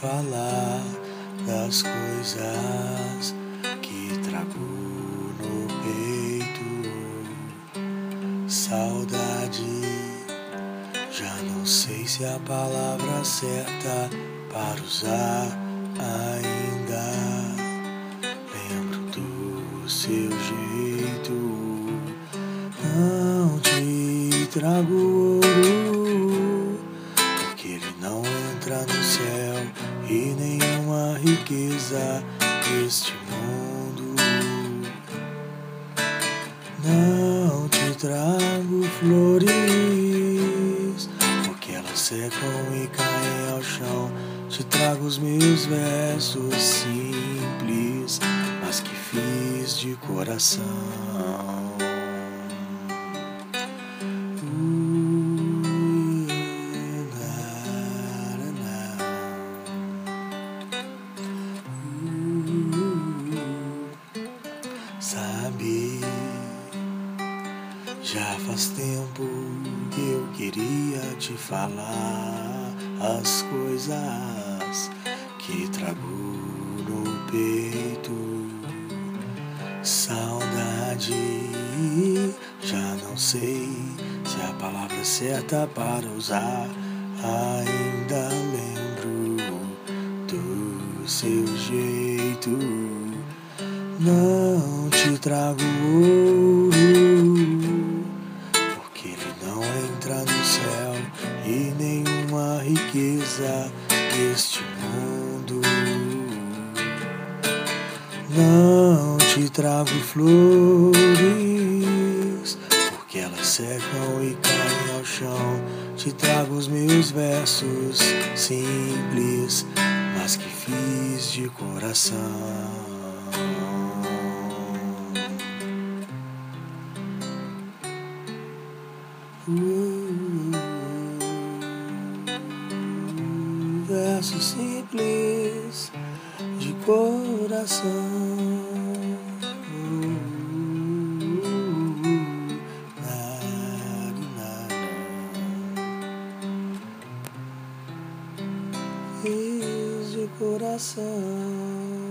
falar das coisas que trago no peito. Saudade, já não sei se a palavra certa para usar ainda. Lembro do seu jeito, não te trago ouro, no céu e nenhuma riqueza deste mundo. Não te trago flores, porque elas secam e caem ao chão. Te trago os meus versos simples, mas que fiz de coração. Sabe, já faz tempo que eu queria te falar as coisas que trago no peito. Saudade, já não sei se a palavra certa para usar. Ainda lembro do seu jeito. Não te trago ouro, porque ele não entra no céu e nenhuma riqueza deste mundo. Não te trago flores, porque elas secam e caem ao chão. Te trago os meus versos simples, mas que fiz de coração. Verso simples de coração. Fiz de coração.